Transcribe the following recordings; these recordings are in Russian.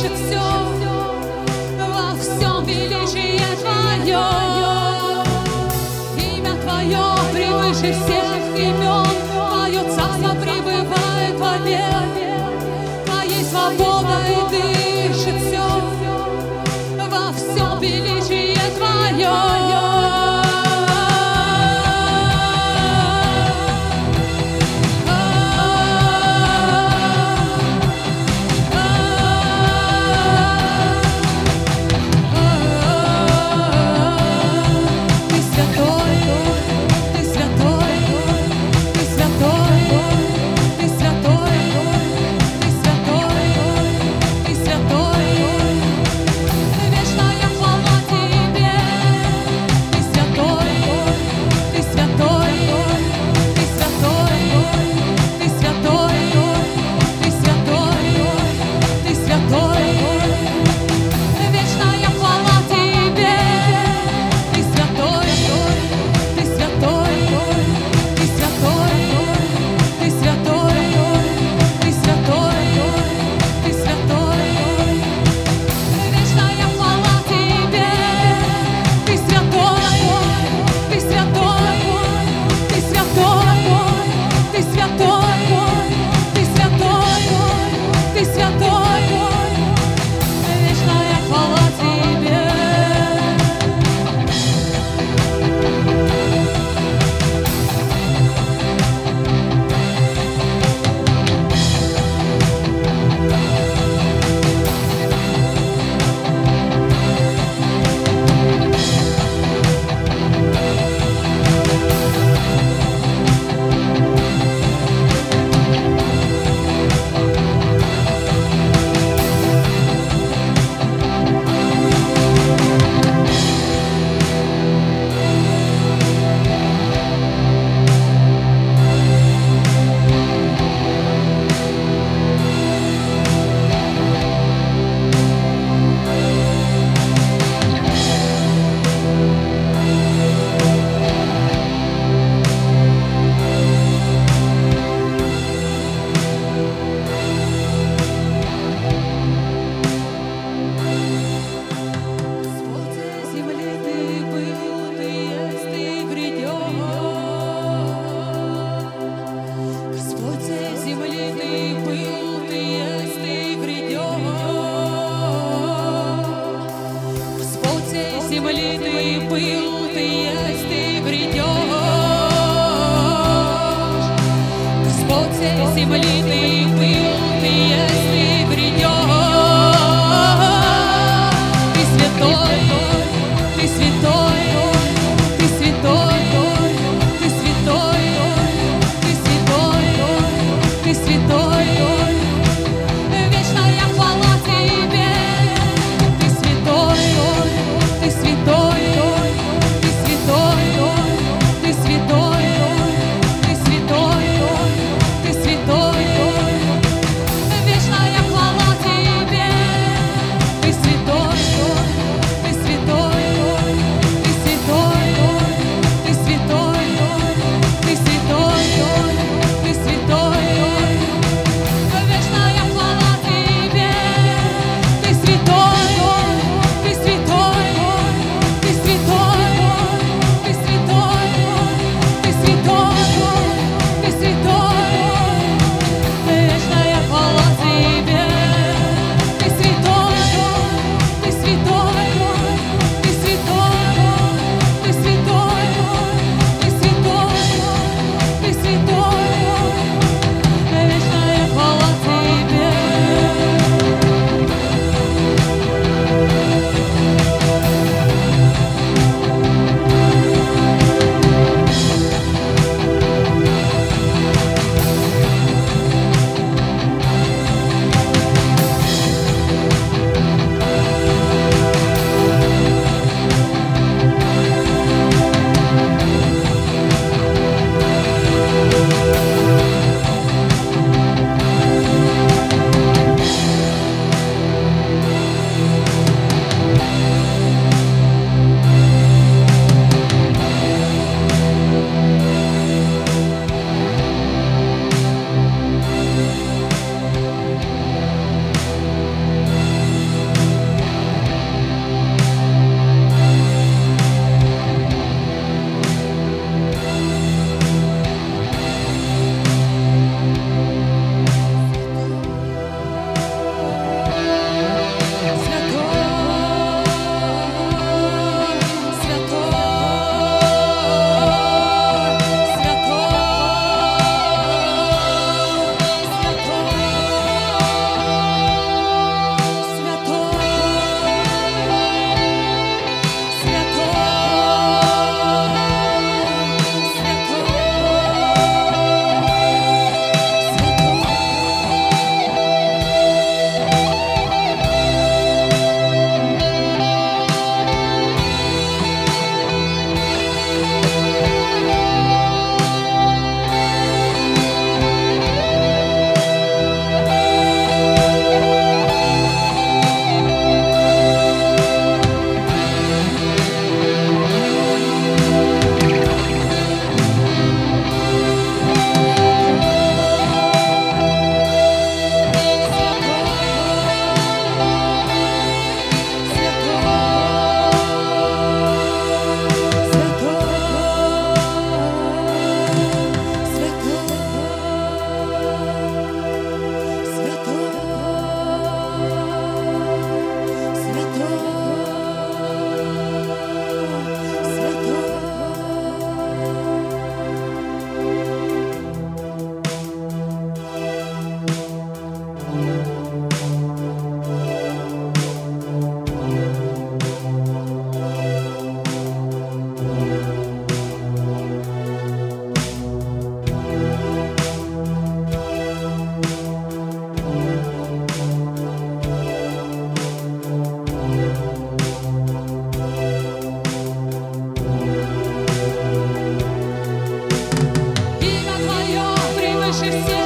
выше все, величие Твое. Имя Твое превыше всех имен, Твое царство пребывает вовек. Твоей свободой дышит все, во всем величие Твое. Jésus.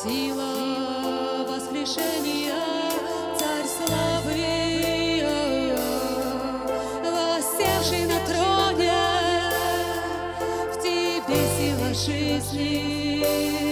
Сила воскрешения, царь славы, воссевший на троне, в тебе сила жизни.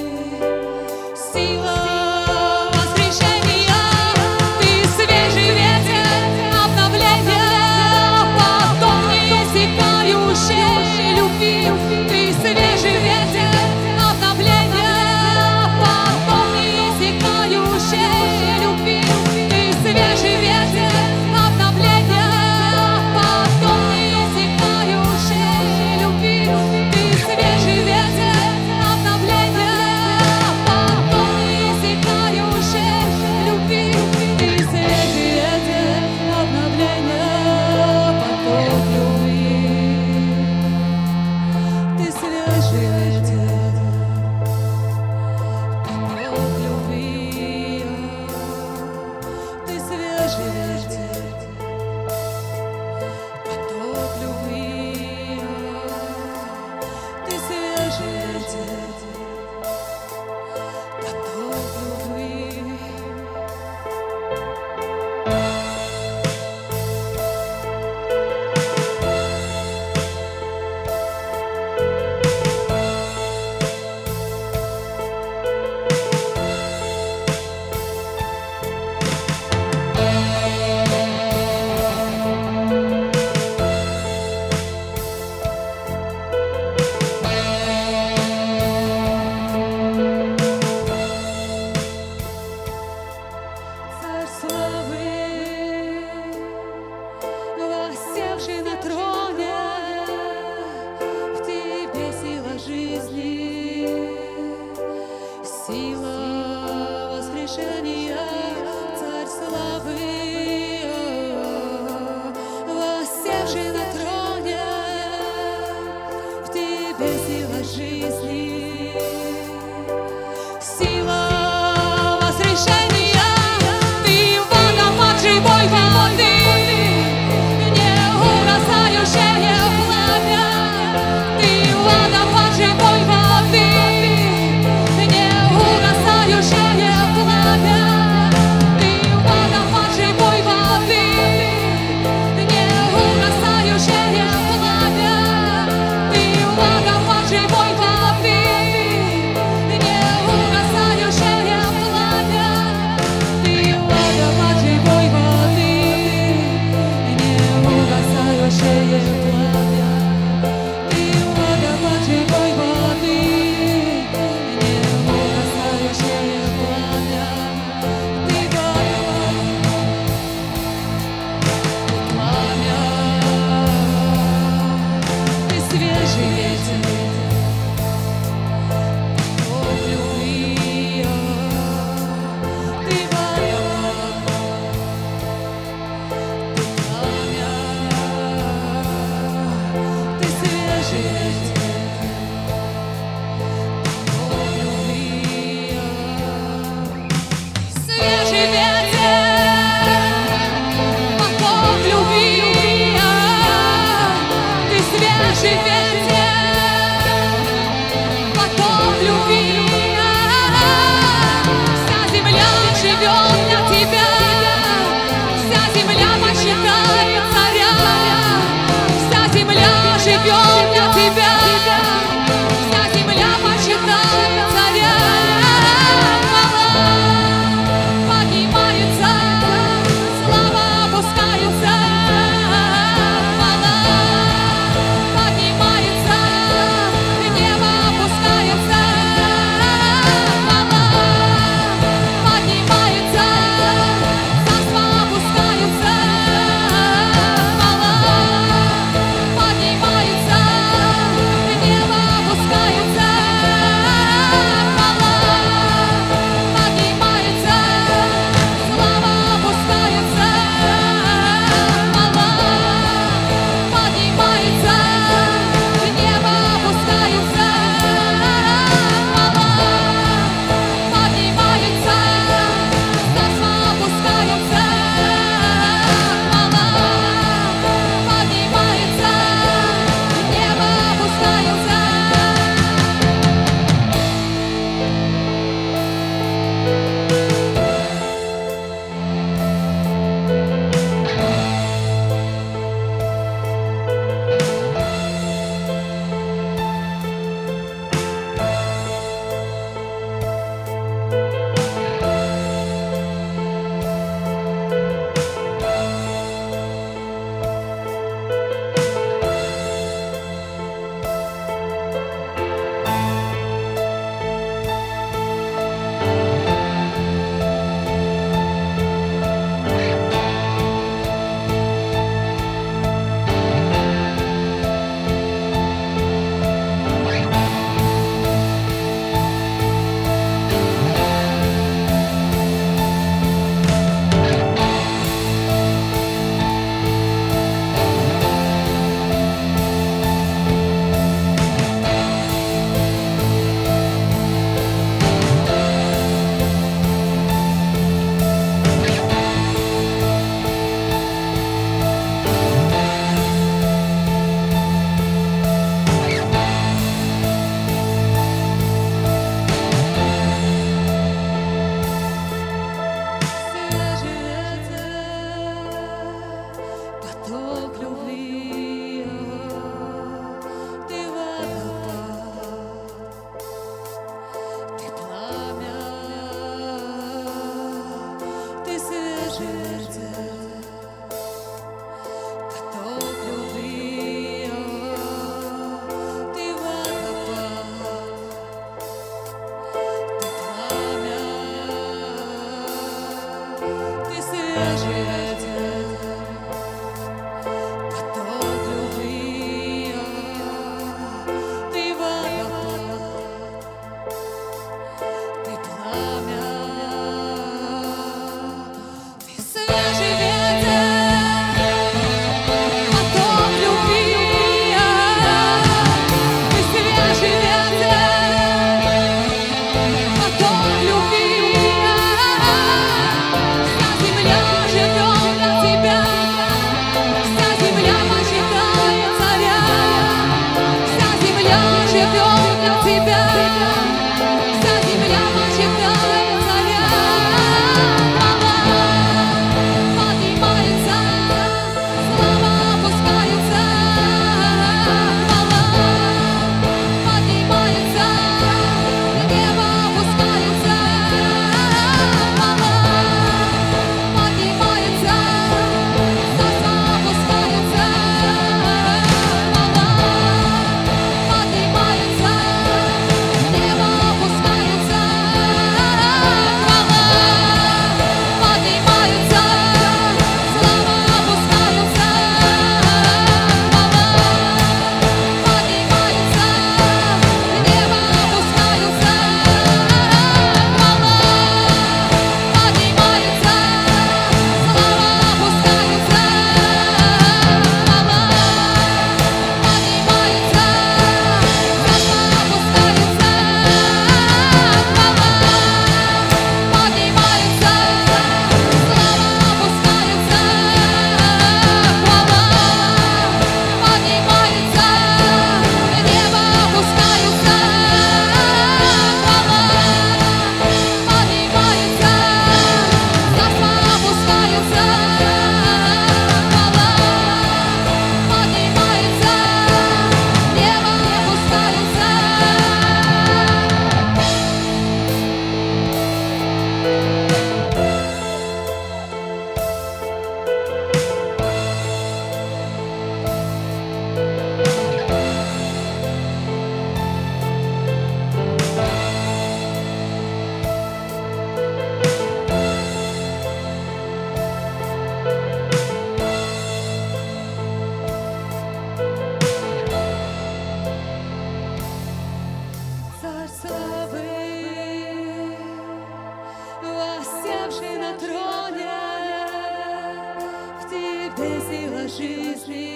сила жизни,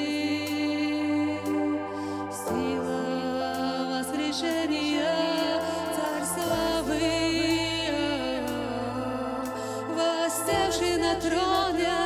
сила воскрешения, царь славы, восставший на троне.